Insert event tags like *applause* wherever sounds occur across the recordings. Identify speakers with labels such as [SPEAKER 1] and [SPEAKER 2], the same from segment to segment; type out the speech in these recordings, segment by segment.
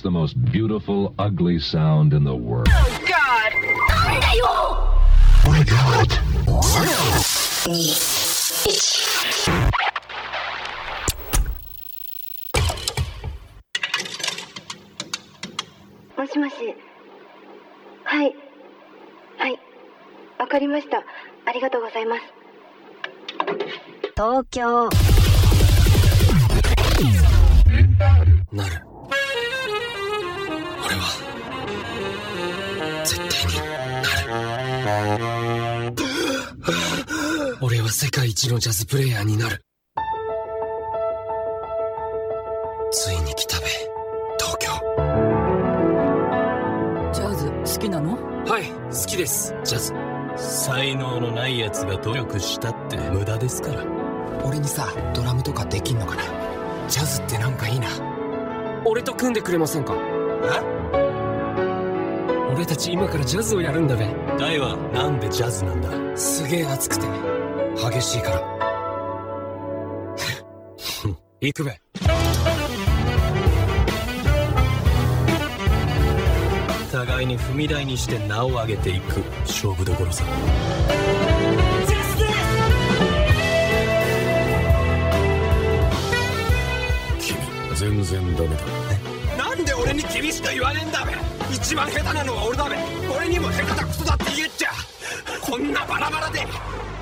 [SPEAKER 1] It's the most beautiful, ugly sound in the world.
[SPEAKER 2] Oh, God!
[SPEAKER 3] My God.
[SPEAKER 4] もしもし。はい。はい。わかりました。ありがとうございます。
[SPEAKER 5] 東京
[SPEAKER 6] なる 俺は世界一のジャズプレイヤーになる。ついに来たべ東京。
[SPEAKER 7] ジャズ好きなの？
[SPEAKER 6] はい好きです。ジャズ。才能のない奴が努力したって無駄ですから。
[SPEAKER 8] 俺にさドラムとかできんのかな？ジャズってなんかいいな。
[SPEAKER 6] 俺と組んでくれませんか？俺たち今からジャズをやるんだべ。大はなんでジャズなんだ？
[SPEAKER 8] すげえ熱くて激しいから。*laughs*
[SPEAKER 6] 行くべ。互いに踏み台にして名を上げていく。勝負どころさ。君全然ダメだ。なんで俺に君しか言わねえんだべ一番下手なのは俺だべ。俺にも下手だクソだって言っちゃ。こんなバラバラで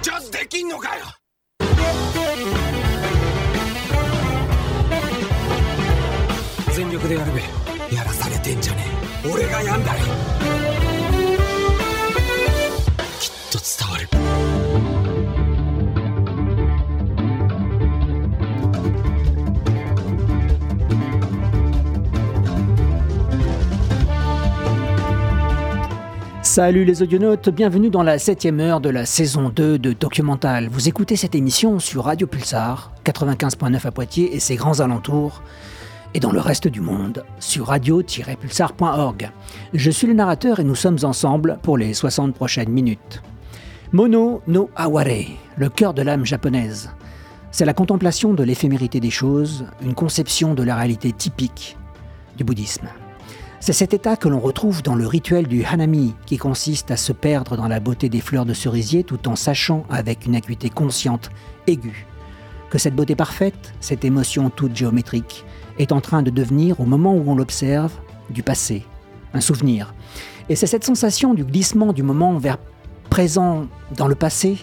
[SPEAKER 6] ジャズできんのかよ。全力でやるべ。
[SPEAKER 8] やらされてんじゃねえ。
[SPEAKER 6] 俺がやんだよ。
[SPEAKER 9] Salut les audionautes, bienvenue dans la septième heure de la saison 2 de Documental. Vous écoutez cette émission sur Radio Pulsar, 95.9 à Poitiers et ses grands alentours, et dans le reste du monde sur radio-pulsar.org. Je suis le narrateur et nous sommes ensemble pour les 60 prochaines minutes. Mono no Aware, le cœur de l'âme japonaise. C'est la contemplation de l'éphémérité des choses, une conception de la réalité typique du bouddhisme. C'est cet état que l'on retrouve dans le rituel du hanami, qui consiste à se perdre dans la beauté des fleurs de cerisier tout en sachant avec une acuité consciente, aiguë, que cette beauté parfaite, cette émotion toute géométrique, est en train de devenir, au moment où on l'observe, du passé, un souvenir. Et c'est cette sensation du glissement du moment vers présent dans le passé,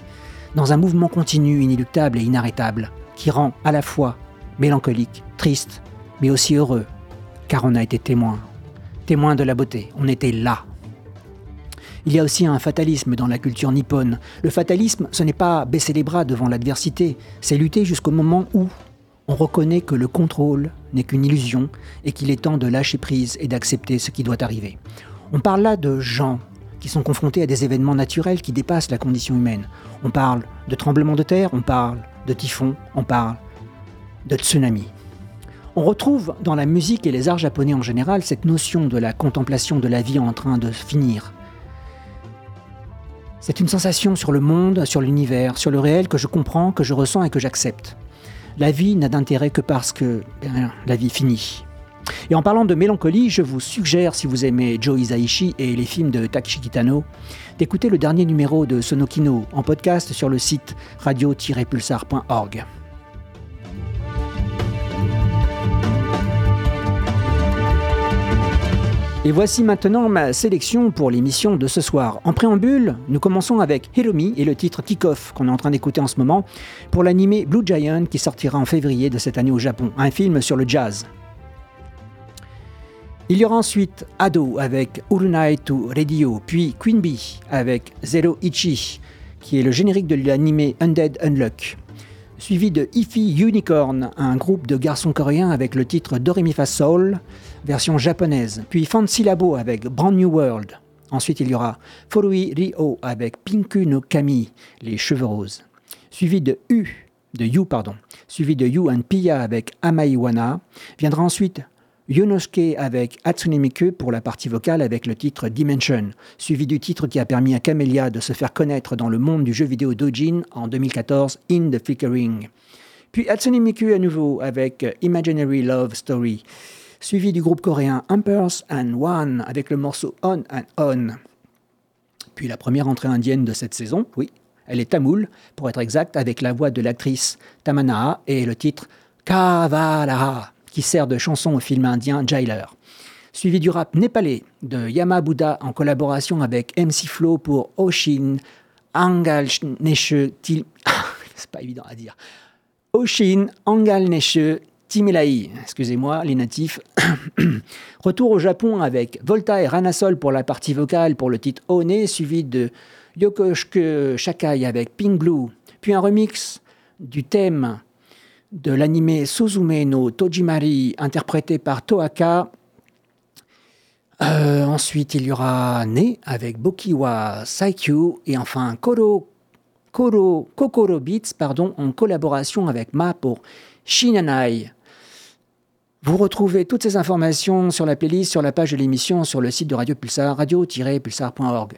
[SPEAKER 9] dans un mouvement continu, inéluctable et inarrêtable, qui rend à la fois mélancolique, triste, mais aussi heureux, car on a été témoin témoin de la beauté. On était là. Il y a aussi un fatalisme dans la culture nippone. Le fatalisme, ce n'est pas baisser les bras devant l'adversité, c'est lutter jusqu'au moment où on reconnaît que le contrôle n'est qu'une illusion et qu'il est temps de lâcher prise et d'accepter ce qui doit arriver. On parle là de gens qui sont confrontés à des événements naturels qui dépassent la condition humaine. On parle de tremblements de terre, on parle de typhons, on parle de tsunamis. On retrouve dans la musique et les arts japonais en général cette notion de la contemplation de la vie en train de finir. C'est une sensation sur le monde, sur l'univers, sur le réel que je comprends, que je ressens et que j'accepte. La vie n'a d'intérêt que parce que bien, la vie finit. Et en parlant de mélancolie, je vous suggère, si vous aimez Joe Hisaishi et les films de Takeshi Kitano, d'écouter le dernier numéro de Sonokino en podcast sur le site radio-pulsar.org. Et voici maintenant ma sélection pour l'émission de ce soir. En préambule, nous commençons avec Hiromi et le titre Kick-Off qu'on est en train d'écouter en ce moment pour l'animé Blue Giant qui sortira en février de cette année au Japon, un film sur le jazz. Il y aura ensuite Ado avec Urunai to Radio, puis Queen Bee avec Zero Ichi, qui est le générique de l'animé Undead Unluck suivi de Ify Unicorn, un groupe de garçons coréens avec le titre Doremifa Soul, version japonaise, puis Fancy Labo avec Brand New World. Ensuite, il y aura Forui Ryo avec Pinku no Kami, les cheveux roses, suivi de U, de You, pardon, suivi de You and Pia avec Amaiwana. Viendra ensuite Yonosuke avec Hatsune Miku pour la partie vocale avec le titre Dimension, suivi du titre qui a permis à Camellia de se faire connaître dans le monde du jeu vidéo Dojin en 2014, In the Flickering. Puis Hatsune Miku à nouveau avec Imaginary Love Story, suivi du groupe coréen Emperors and One avec le morceau On and On. Puis la première entrée indienne de cette saison, oui, elle est tamoule, pour être exact, avec la voix de l'actrice Tamanaa et le titre Kavala, qui sert de chanson au film indien Jailer. Suivi du rap népalais de Yama Buddha en collaboration avec MC Flow pour Oshin Angal Neshe Til... *laughs* C'est pas évident à dire. Oshin Angal Neshe Timilai, excusez-moi les natifs. *coughs* Retour au Japon avec Volta et Ranasol pour la partie vocale pour le titre One, suivi de Yokoshke Shakai avec Pink Blue, puis un remix du thème de l'anime Suzume no Tojimari interprété par Toaka. Euh, ensuite, il y aura Ne avec Bokiwa Saikyu et enfin Koro, Koro, Kokoro Beats pardon, en collaboration avec Ma pour Shinanai. Vous retrouvez toutes ces informations sur la playlist, sur la page de l'émission, sur le site de Radio Pulsar, radio-pulsar.org.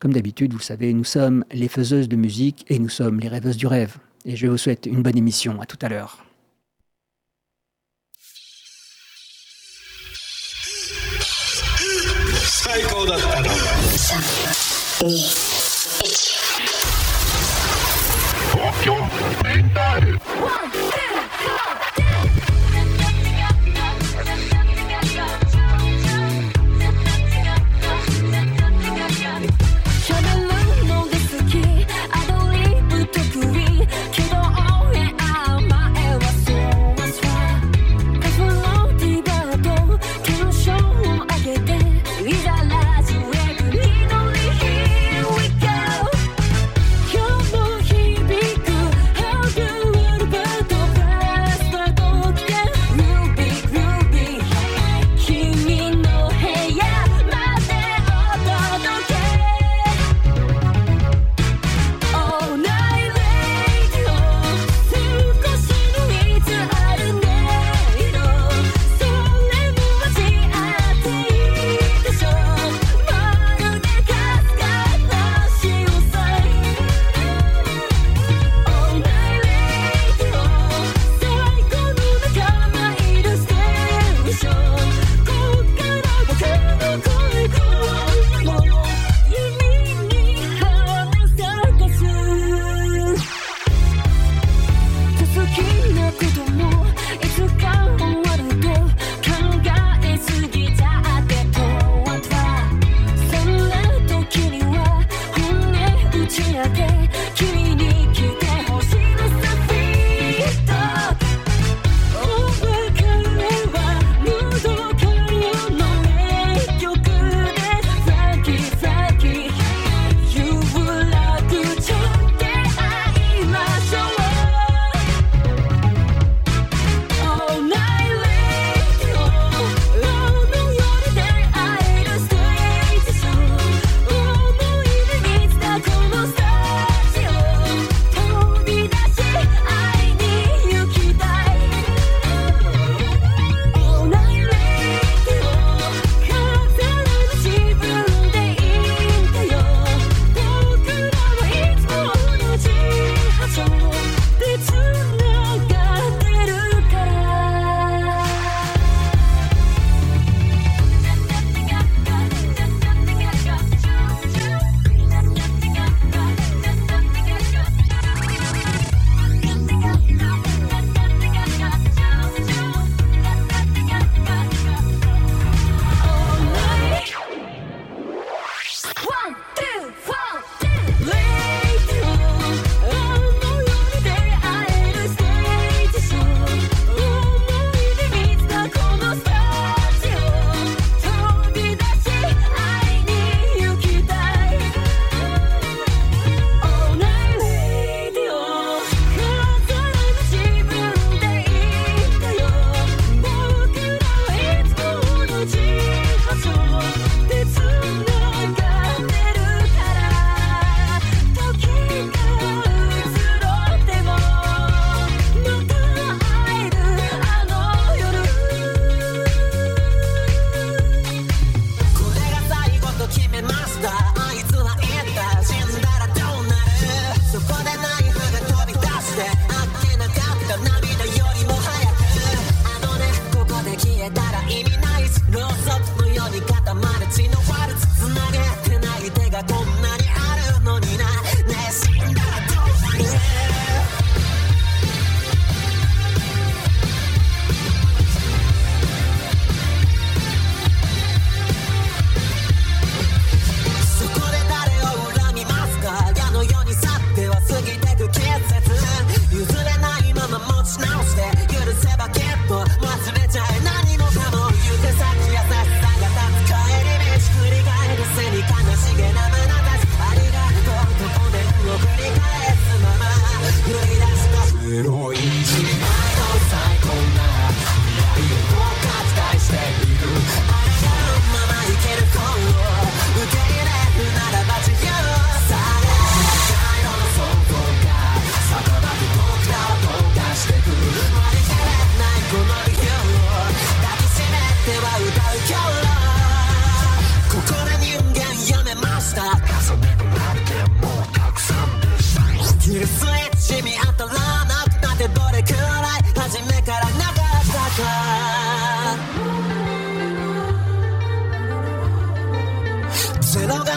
[SPEAKER 9] Comme d'habitude, vous le savez, nous sommes les faiseuses de musique et nous sommes les rêveuses du rêve. Et je vous souhaite une bonne émission. À tout à l'heure.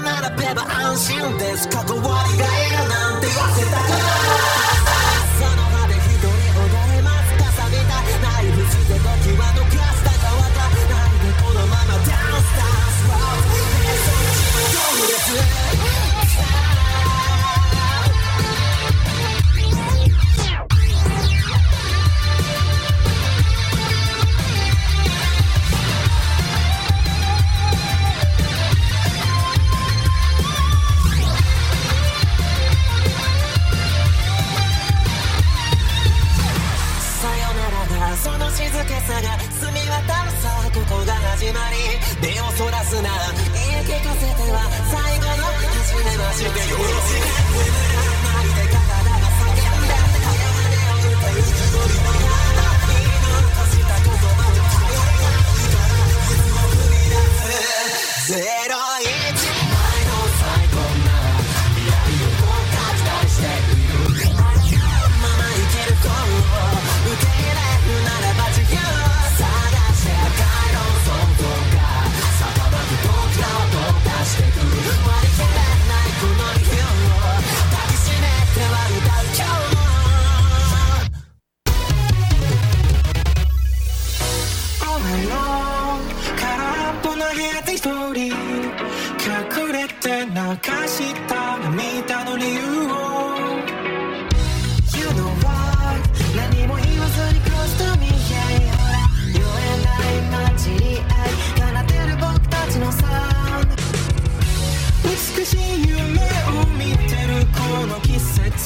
[SPEAKER 2] 並べば安心です。過去は意外だなんて言わせたくない。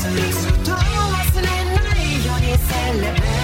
[SPEAKER 2] 忘れないようにセレブ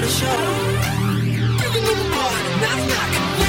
[SPEAKER 2] the show. Bigger than a
[SPEAKER 5] bar, not, knock.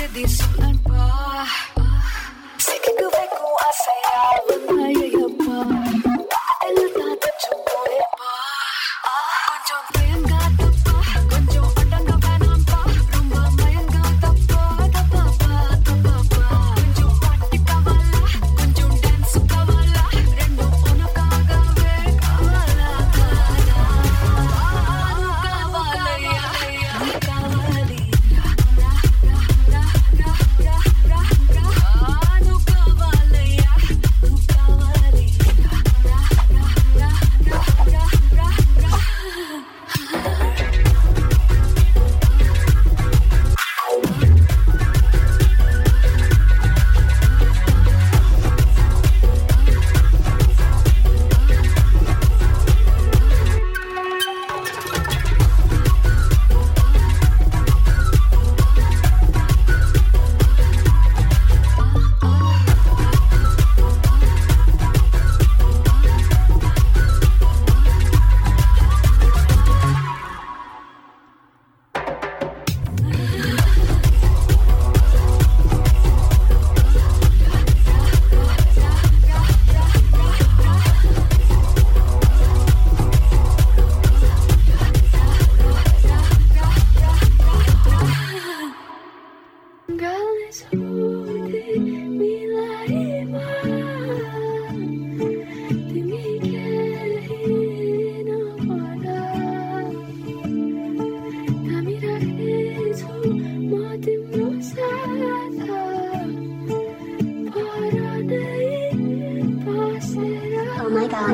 [SPEAKER 5] se disunan pa Sige ko vai kung asaya Wala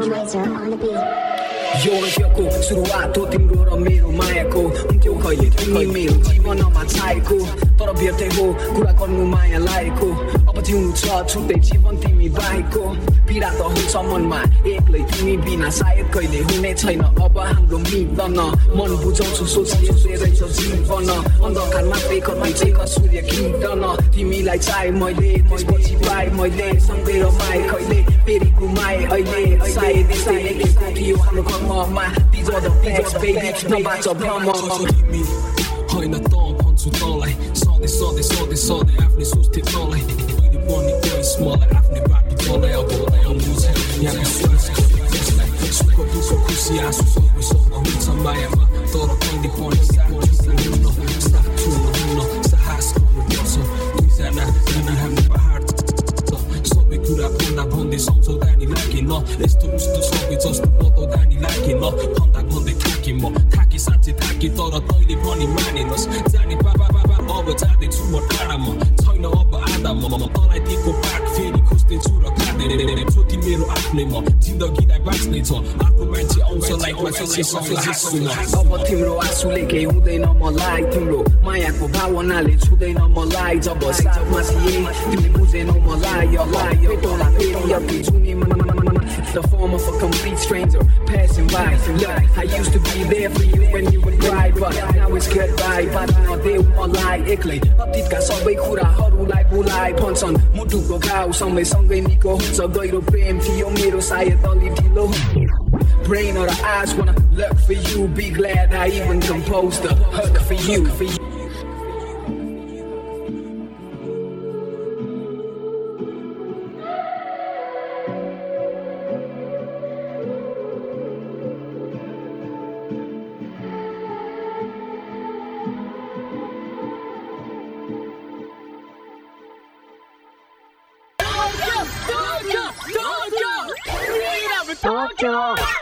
[SPEAKER 3] Razor on the beat.
[SPEAKER 10] यो यको सुरुवात हो तिम्रो र मेरो मायाको हुन्थ्यो कहिले तिमी मेरो जीवनमा छाएको तर व्यर्थै हो कुरा गर्नु माया लागेको अब जिउनु छ छुट्टै जीवन तिमी बाहेकको पीडा त हुन्छ मनमा एक्लै तिमी बिना सायद कहिले हुने छैन अब हाम्रो मिल्दैन मन बुझाउँछु सोचिए रहेछ जीवन अन्धकार मात्रै कतै चाहिँ सूर्य किरण तिमीलाई चाहे मैले त्यसपछि पाएँ मैले सँगै रमाए कहिले फेरि घुमाए अहिले सायद यसै लेखेको थियो Look at my man, these are the facts, baby. Now about
[SPEAKER 6] to run on. Høj na dom, on su dole Sode, sode, sode, sode Afne susti dole Ili boni koji smole Afne babi dole Obole o muze Ja ne suzi Vesle Suko buko kusi Ja su sobu sobo Uca majama Doro kondi poni Poni sa uno Sta tuno uno Sa hasko Uno Uno Uno Uno Uno Uno कुरा भन्दा भन्दै सम्झौता नि लागेन यस्तो उस्तो सबै जस्तो बताउँदा नि लागेन भन्दा भन्दै थाकेँ म थाकेँ साँच्चै थाकेँ तर तैँले पनि मानेनस् जाने बाबा बाबा अब जाँदैछु म टाढामा छैन अब म दिएको पाठ फेरि खोज्दैछु र खाँदै छु मेरो आफ्नै म जिन्दगीलाई बाँच्ने छ अर्को मान्छे आउँछ लाइफमा
[SPEAKER 10] अब तिम्रो आँसुले केही हुँदैन मलाई तिम्रो मायाको भावनाले छुँदैन मलाई जब साथमा थिए तिमीले बुझेनौ मलाई फेरि जुनी The form of a complete stranger passing by. Look, I used to be there for you when you would cry, but now it's goodbye. बाँच्न देऊ मलाई एक्लै अतीतका सबै कुराहरूलाई भुलाइ भन्छन् मुटुको घाउ समयसँगै निको हुन्छ गहिरो प्रेम थियो मेरो सायद अलि ढिलो brain or the eyes wanna look for you. Be glad I even composed a hook for you. For you.
[SPEAKER 3] doctor.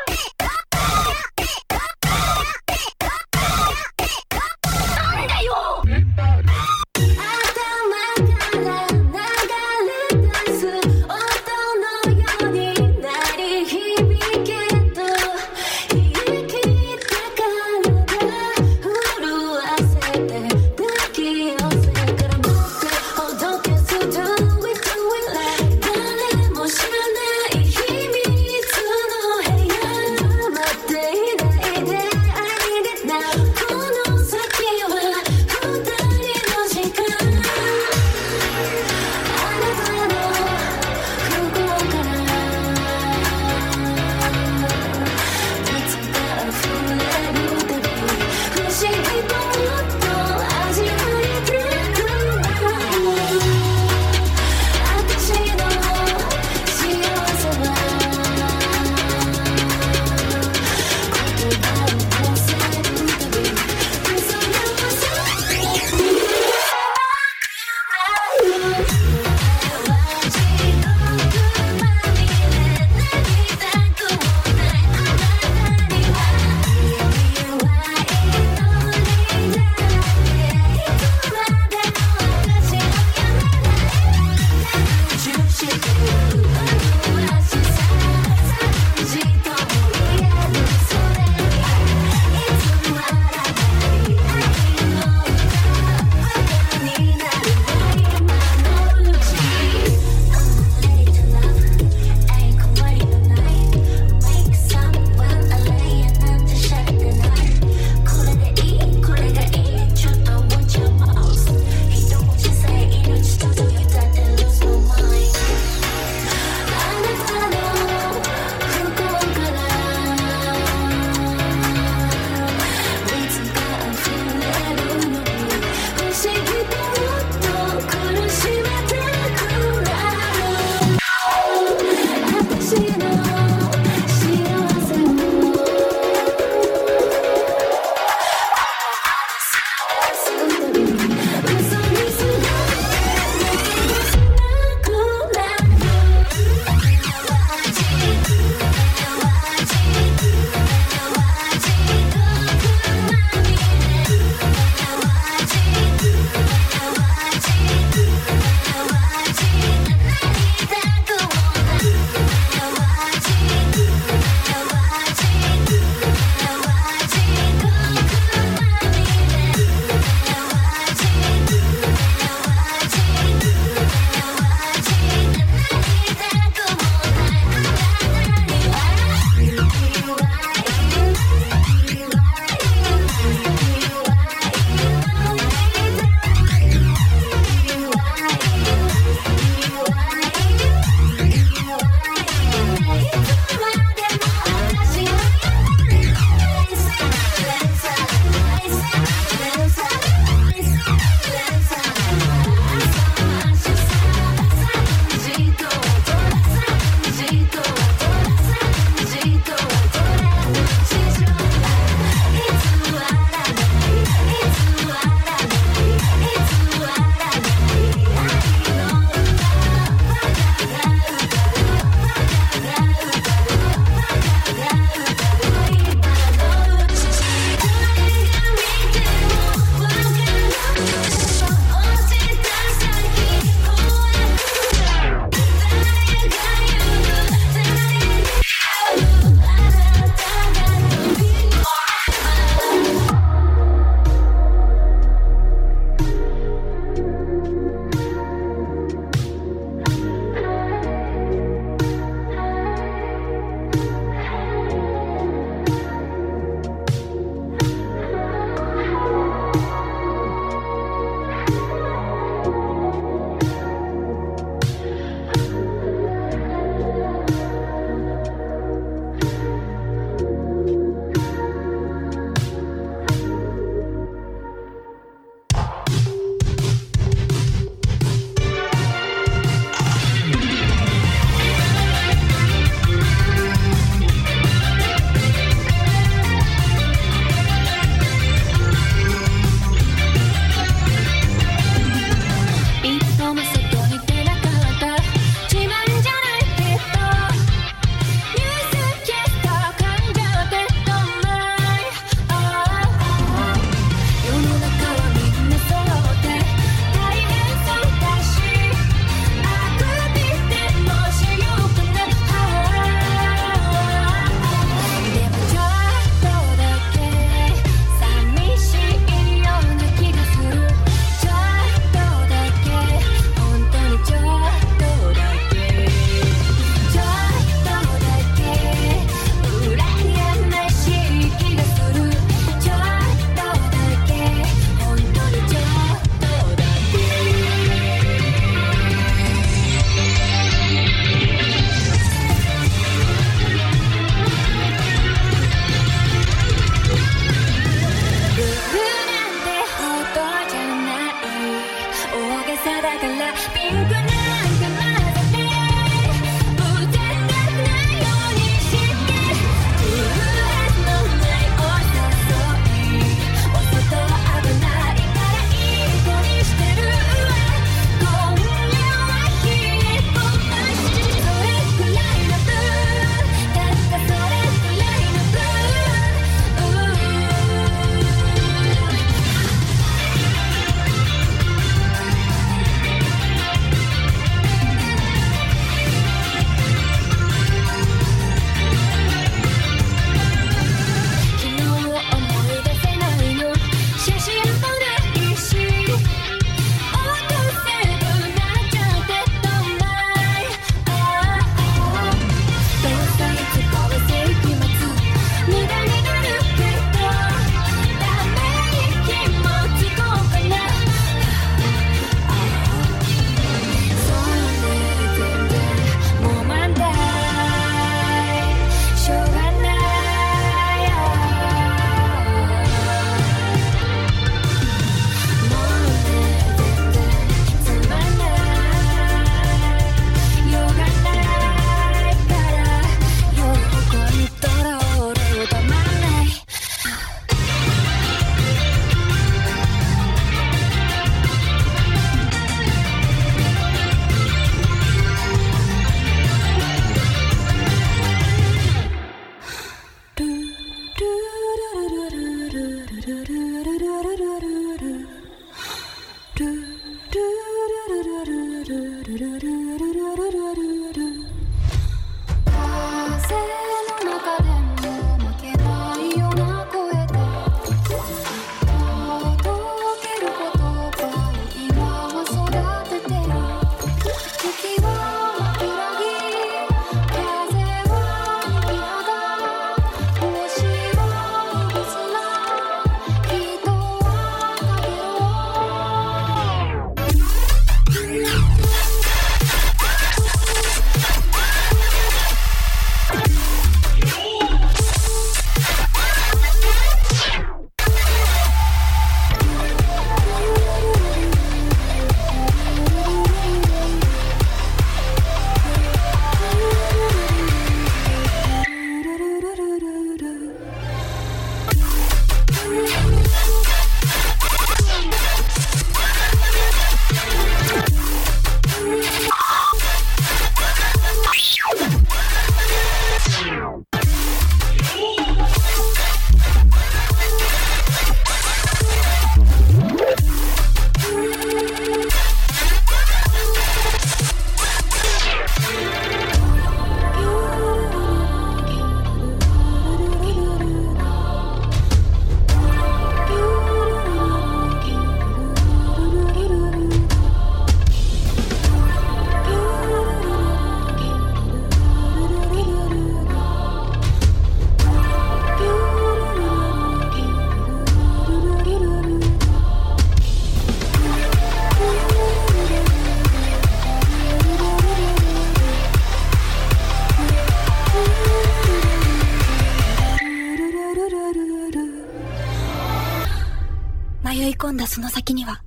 [SPEAKER 3] その先には、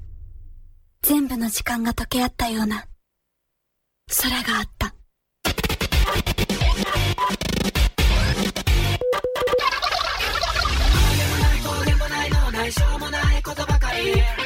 [SPEAKER 3] 全部の時間が溶け合ったような、空があった。
[SPEAKER 2] しょうもないことばかり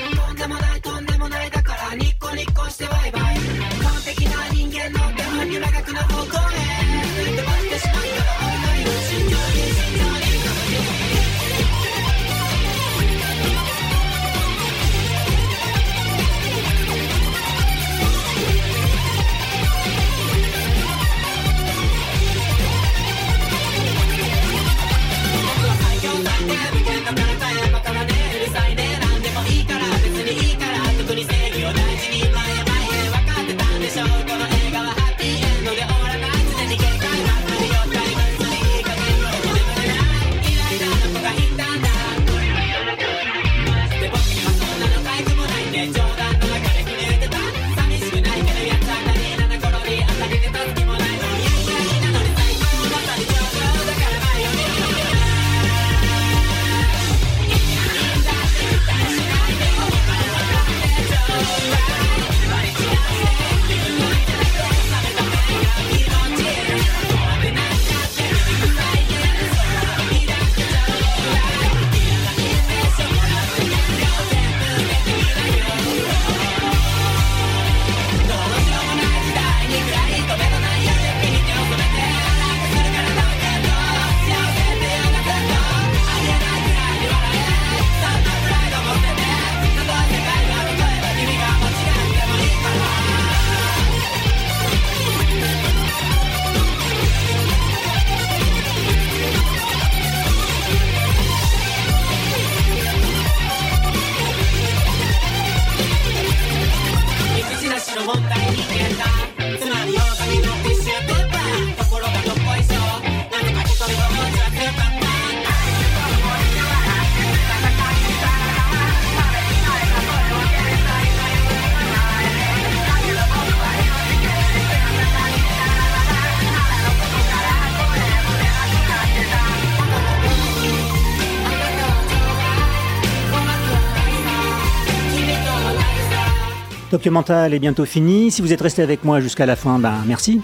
[SPEAKER 9] Documental est bientôt fini. Si vous êtes resté avec moi jusqu'à la fin, ben merci.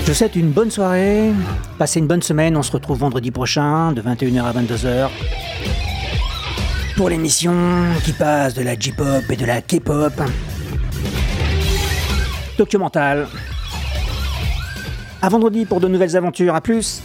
[SPEAKER 9] Je vous souhaite une bonne soirée. Passez une bonne semaine. On se retrouve vendredi prochain de 21h à 22h pour l'émission qui passe de la J-pop et de la K-pop. Documental. À vendredi pour de nouvelles aventures. À plus.